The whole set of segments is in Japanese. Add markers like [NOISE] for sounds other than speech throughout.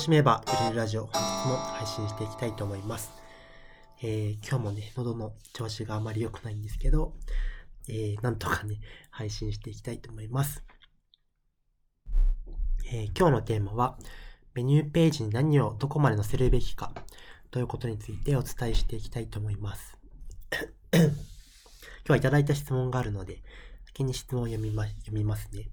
しめば売れるラジオ、本日も配信していきたいと思います。えー今日もね、喉の調子があまり良くないんですけど、えーなんとかね、配信していきたいと思います。えー今日のテーマは、メニューページに何をどこまで載せるべきかということについてお伝えしていきたいと思います。[COUGHS] 今日はいただいた質問があるので、先に質問を読みま読みますね。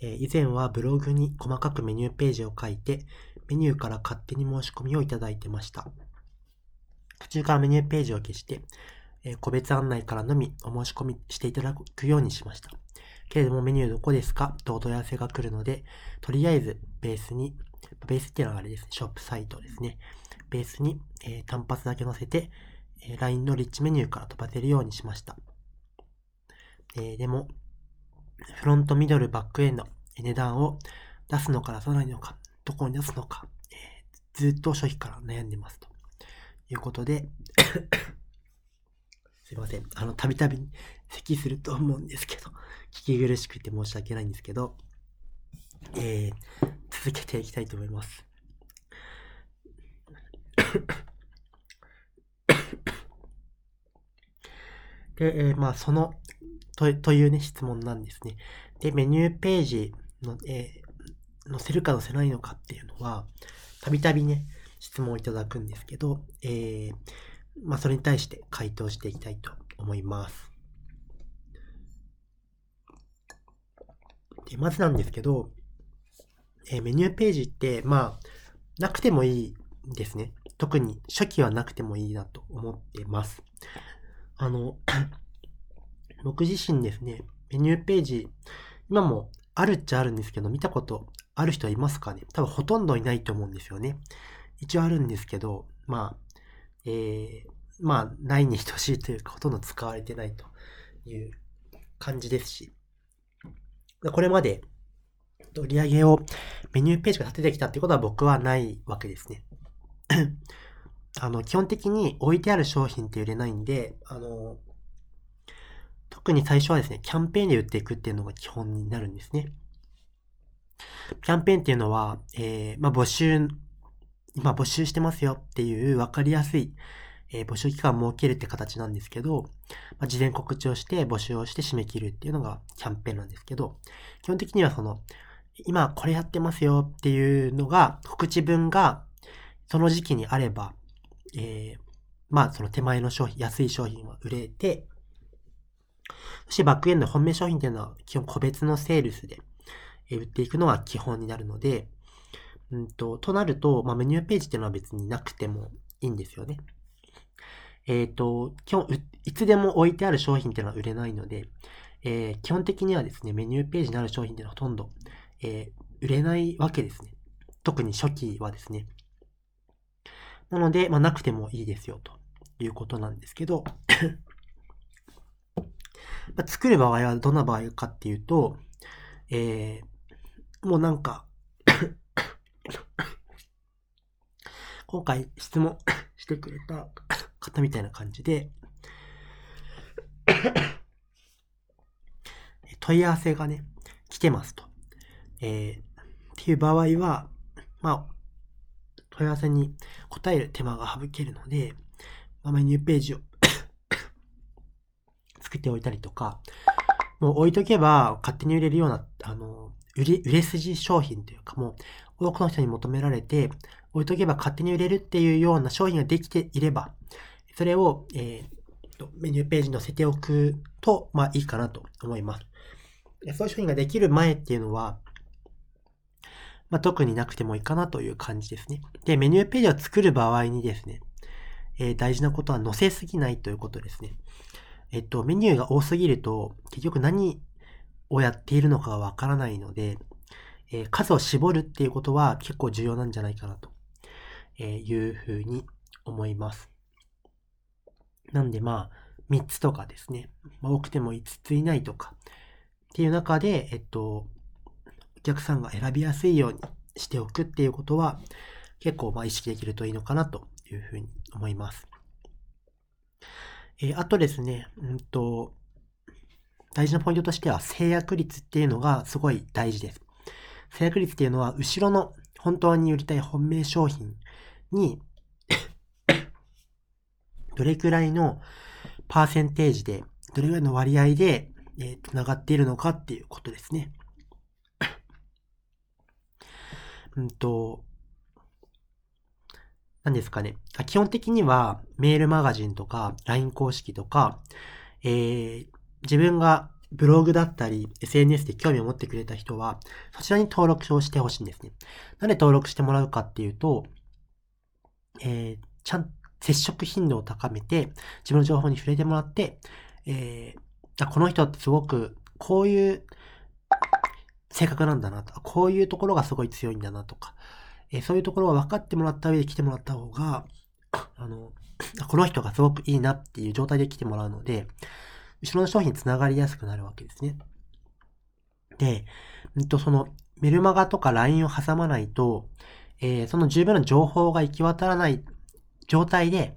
え以前はブログに細かくメニューページを書いて、メニューから勝手に申し込みをいただいてました。途中からメニューページを消して、え個別案内からのみお申し込みしていただくようにしました。けれどもメニューどこですか？とお問い合わせが来るので、とりあえずベースに、ベースっていうのはあれですね、ショップサイトですね。ベースに、えー単発だけ載せて、え LINE のリッチメニューから飛ばせるようにしました。えでも、フロント、ミドル、バックエンド、値段を出すのか出さないのか、どこに出すのか、えーずっと初期から悩んでますということで、[COUGHS] すいません。あの、たびたび咳すると思うんですけど、[LAUGHS] 聞き苦しくて申し訳ないんですけど、えー続けていきたいと思います。で、えーまあ、その、とというね、質問なんですね。で、メニューページの、えー載せるか載せないのかっていうのは、たびたびね、質問をいただくんですけど、えーまあ、それに対して回答していきたいと思います。でまずなんですけど、えーメニューページって、まあ、なくてもいいですね。特に初期はなくてもいいなと思ってます。あの、[CLEARS THROAT] 僕自身ですね、メニューページ、今もあるっちゃあるんですけど、見たことある人はいますかね？多分ほとんどいないと思うんですよね。一応あるんですけど、まあ、えー、まあ、ないに等しいというか、ほとんど使われてないという感じですし、これまで売り上げをメニューページが立ててきたってことは僕はないわけですね。[COUGHS] あの、基本的に置いてある商品って売れないんで、あの、特に最初はですね、キャンペーンで売っていくっていうのが基本になるんですね。キャンペーンっていうのは、えー、まあ、募集、今募集してますよっていう分かりやすい、えー募集期間を設けるって形なんですけど、まあ、事前告知をして募集をして締め切るっていうのがキャンペーンなんですけど、基本的にはその、今これやってますよっていうのが、告知文がその時期にあれば、えーまあその手前の商品、安い商品は売れて、そしてバックエンド本命商品っていうのは基本個別のセールスで売っていくのが基本になるので、うんと、となると、まあ、メニューページっていうのは別になくてもいいんですよね。えっ、と、基本、いつでも置いてある商品っていうのは売れないので、えー基本的にはですね、メニューページにある商品っていうのはほとんど、えー売れないわけですね。特に初期はですね。なので、まあ、なくてもいいですよ、ということなんですけど、まあ作る場合はどんな場合かっていうと、えーもうなんか、今回質問 [COUGHS] してくれた方みたいな感じで、問い合わせがね、来てますと。えーっていう場合は、まあ、問い合わせに答える手間が省けるので、まあ、メニューページをておいたりとか、もう置いとけば勝手に売れるような、あの、売れ、筋商品というかもう多くの人に求められて、置いとけば勝手に売れるっていうような商品ができていれば、それを、えーメニューページに載せておくと、まあいいかなと思います。そういう商品ができる前っていうのは、まあ特になくてもいいかなという感じですね。で、メニューページを作る場合にですね、えー大事なことは載せすぎないということですね。えっと、メニューが多すぎると、結局何をやっているのかがわからないので、えー数を絞るっていうことは結構重要なんじゃないかなとえいうふうに思います。なんでまあ、3つとかですね。ま多くても5つ以内とかっていう中で、えっと、お客さんが選びやすいようにしておくっていうことは結構まあ意識できるといいのかなというふうに思います。えあとですね、うんと、大事なポイントとしては制約率っていうのがすごい大事です。制約率っていうのは後ろの本当に売りたい本命商品に [COUGHS] どれくらいのパーセンテージで、どれくらいの割合で、えー、繋がっているのかっていうことですね。[COUGHS] うんと、何ですかね。基本的にはメールマガジンとか LINE 公式とか、えー、自分がブログだったり SNS で興味を持ってくれた人は、そちらに登録をしてほしいんですね。なんで登録してもらうかっていうと、えー、ちゃん、接触頻度を高めて、自分の情報に触れてもらって、えー、あこの人ってすごく、こういう性格なんだなとか、こういうところがすごい強いんだなとか、え、そういうところを分かってもらった上で来てもらった方が、あの、この人がすごくいいなっていう状態で来てもらうので、後ろの商品につながりやすくなるわけですね。で、んと、そのメルマガとか LINE を挟まないと、えー、その十分な情報が行き渡らない状態で、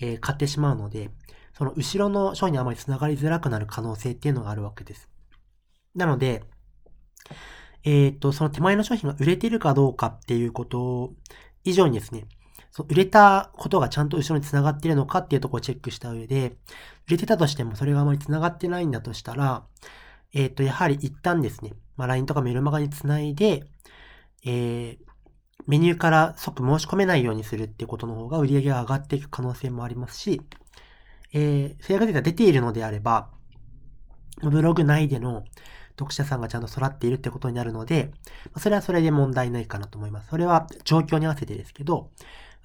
えー、買ってしまうので、その後ろの商品にあまり繋がりづらくなる可能性っていうのがあるわけです。なので、えっ、と、その手前の商品が売れてるかどうかっていうこと以上にですね、そ売れたことがちゃんと後ろに繋がっているのかっていうところをチェックした上で、売れてたとしてもそれがあまり繋がってないんだとしたら、えっ、と、やはり一旦ですね、まあ、LINE とかメルマガに繋いで、えー、メニューから即申し込めないようにするっていうことの方が売り上げが上がっていく可能性もありますし、えー、制約データ出ているのであれば、ブログ内での読者さんがちゃんと育っているってことになるので、それはそれで問題ないかなと思います。それは状況に合わせてですけど、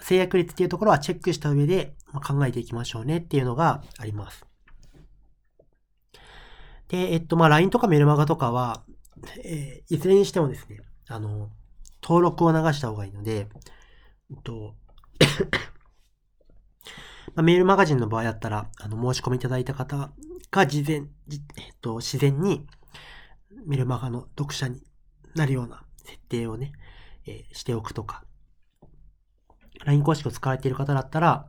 制約率っていうところはチェックした上で考えていきましょうねっていうのがあります。で、えっと、まあ、LINE とかメルマガとかは、えー、いずれにしてもですね、あの、登録を流した方がいいので、えっと [COUGHS] まあ、メールマガジンの場合だったら、あの、申し込みいただいた方が事前、えっと、自然にメルマガの読者になるような設定をね、えー、しておくとか、LINE 公式を使われている方だったら、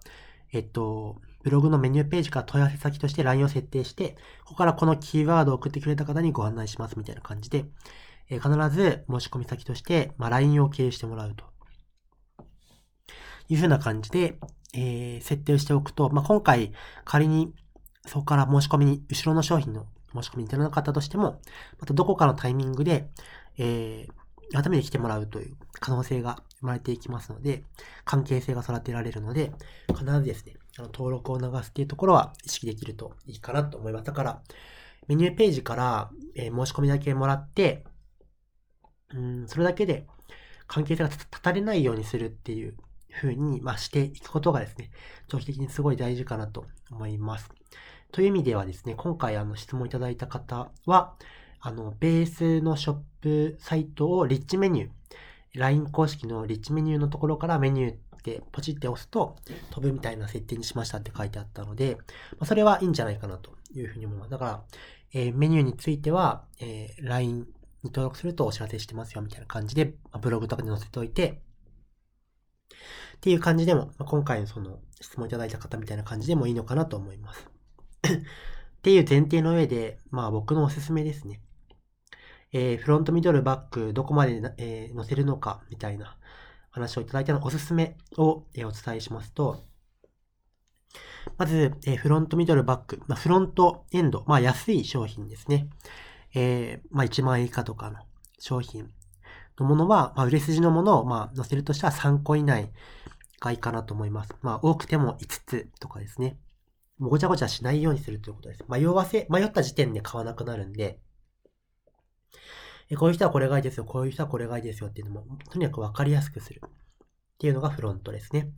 えっと、ブログのメニューページから問い合わせ先として LINE を設定して、ここからこのキーワードを送ってくれた方にご案内しますみたいな感じで、えー、必ず申し込み先として、まあ、LINE を経由してもらうと。いうふうな感じで、えー、設定をしておくと、まあ、今回仮にそこから申し込みに、後ろの商品の申し込みに出なかったとしても、またどこかのタイミングで、えー、改めて来てもらうという可能性が生まれていきますので、関係性が育てられるので、必ずですね、あの登録を流すっていうところは意識できるといいかなと思います。だから、メニューページから、えー、申し込みだけもらって、うん、それだけで関係性が立たれないようにするっていう風に、まあ、していくことがですね、長期的にすごい大事かなと思います。という意味ではですね、今回あの質問いただいた方は、あの、ベースのショップサイトをリッチメニュー、LINE 公式のリッチメニューのところからメニューってポチって押すと飛ぶみたいな設定にしましたって書いてあったので、まあ、それはいいんじゃないかなというふうに思います。だから、えー、メニューについては、えー、LINE に登録するとお知らせしてますよみたいな感じで、まあ、ブログとかに載せておいて、っていう感じでも、まあ、今回のその質問いただいた方みたいな感じでもいいのかなと思います。っていう前提の上で、まあ僕のおすすめですね。えー、フロントミドルバックどこまで、えー、載せるのかみたいな話をいただいたのおすすめを、えー、お伝えしますと、まず、えー、フロントミドルバック、まあ、フロントエンド、まあ安い商品ですね。えー、まあ1万円以下とかの商品のものは、まあ売れ筋のものをまあ載せるとしたら3個以内がいいかなと思います。まあ多くても5つとかですね。ごちゃごちゃしないようにするということです。迷わせ、迷った時点で買わなくなるんで、えこういう人はこれがいいですよ、こういう人はこれがいいですよっていうのも、とにかくわかりやすくする。っていうのがフロントですね。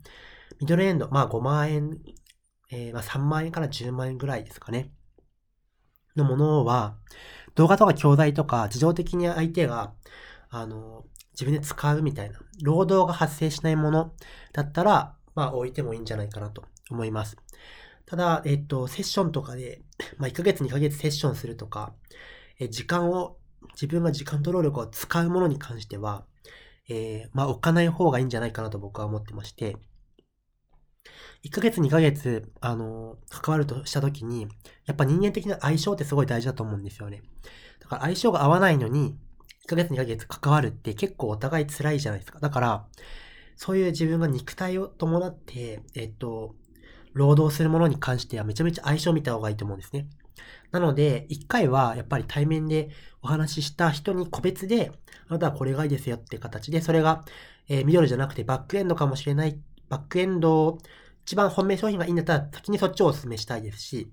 ミドルエンド、まあ5万円、えー、まあ3万円から10万円ぐらいですかね。のものは、動画とか教材とか自動的に相手が、あの、自分で使うみたいな、労働が発生しないものだったら、まあ置いてもいいんじゃないかなと思います。ただ、えっと、セッションとかで、[COUGHS] まあ1ヶ月2ヶ月セッションするとか、え時間を自分が時間と労力を使うものに関しては、えー、まあ、置かない方がいいんじゃないかなと僕は思ってまして、1ヶ月2ヶ月、あの、関わるとしたときに、やっぱ人間的な相性ってすごい大事だと思うんですよね。だから相性が合わないのに、1ヶ月2ヶ月関わるって結構お互い辛いじゃないですか。だから、そういう自分が肉体を伴って、えっと、労働するものに関してはめちゃめちゃ相性を見た方がいいと思うんですね。なので、一回はやっぱり対面でお話しした人に個別で、あなたはこれがいいですよって形で、それが、えー、ミドルじゃなくてバックエンドかもしれない、バックエンド、一番本命商品がいいんだったら先にそっちをお勧めしたいですし、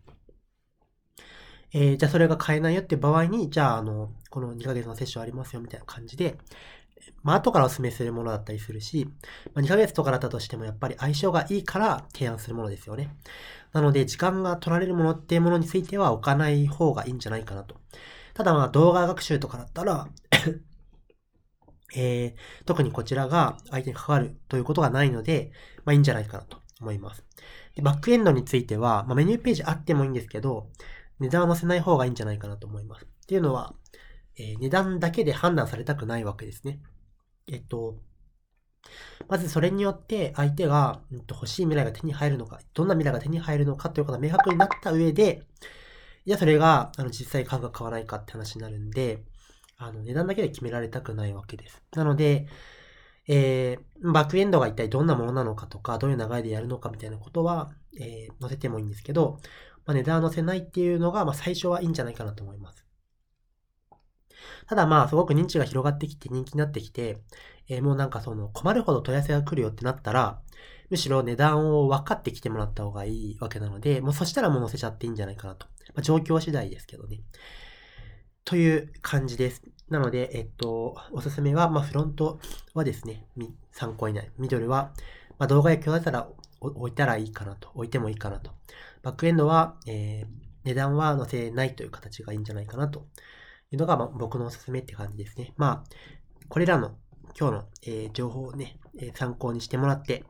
えー、じゃあそれが買えないよって場合に、じゃああの、この2ヶ月のセッションありますよみたいな感じで、まあ、後からお勧めするものだったりするし、まあ、2ヶ月とかだったとしてもやっぱり相性がいいから提案するものですよね。なので、時間が取られるものっていうものについては置かない方がいいんじゃないかなと。ただま、動画学習とかだったら [COUGHS] えー、特にこちらが相手に関わるということがないので、まあいいんじゃないかなと思います。でバックエンドについては、まあ、メニューページあってもいいんですけど、値段は載せない方がいいんじゃないかなと思います。っていうのは、え、値段だけで判断されたくないわけですね。えっと、まずそれによって相手が、うん、と欲しい未来が手に入るのか、どんな未来が手に入るのかということが明確になった上で、じゃあそれがあの実際買うか買わないかって話になるんで、あの値段だけで決められたくないわけです。なので、えー、バックエンドが一体どんなものなのかとか、どういう流れでやるのかみたいなことは、えー、載せてもいいんですけど、まあ、値段は載せないっていうのが、まあ、最初はいいんじゃないかなと思います。ただまあ、すごく認知が広がってきて人気になってきて、えー、もうなんかその困るほど問い合わせが来るよってなったら、むしろ値段を分かってきてもらった方がいいわけなので、もうそしたらもう載せちゃっていいんじゃないかなと。まあ、状況次第ですけどね。という感じです。なので、えっと、おすすめは、まあ、フロントはですね、参考になる。ミドルは、まあ、動画や教材だったら置いたらいいかなと。置いてもいいかなと。バックエンドは、えー、値段は載せないという形がいいんじゃないかなというのが、ま、僕のおすすめって感じですね。まあ、これらの今日の、えー、情報をね、え、参考にしてもらって、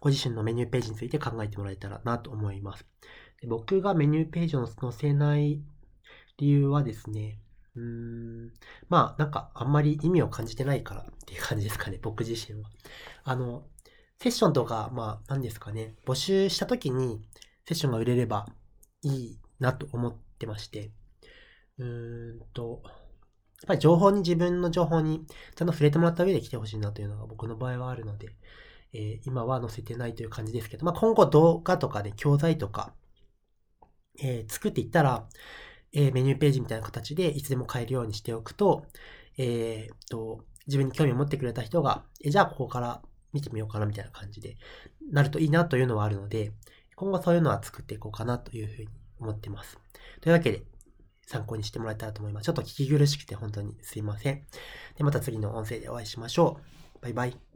ご自身のメニューページについて考えてもらえたらなと思います。で僕がメニューページを載せない理由はですね、うーん、まあなんかあんまり意味を感じてないからっていう感じですかね、僕自身は。あの、セッションとか、まあ何ですかね、募集した時にセッションが売れればいいなと思ってまして、うーんと、やっぱり情報に、自分の情報にちゃんと触れてもらった上で来てほしいなというのが僕の場合はあるので、えー、今は載せてないという感じですけど、まあ、今後動画とかで教材とか、えー、作っていったら、えー、メニューページみたいな形でいつでも買えるようにしておくと、えー、と、自分に興味を持ってくれた人が、えじゃあここから見てみようかなみたいな感じでなるといいなというのはあるので、今後そういうのは作っていこうかなというふうに思ってます。というわけで、参考にしてもらえたらと思います。ちょっと聞き苦しくて本当にすいません。で、また次の音声でお会いしましょう。バイバイ。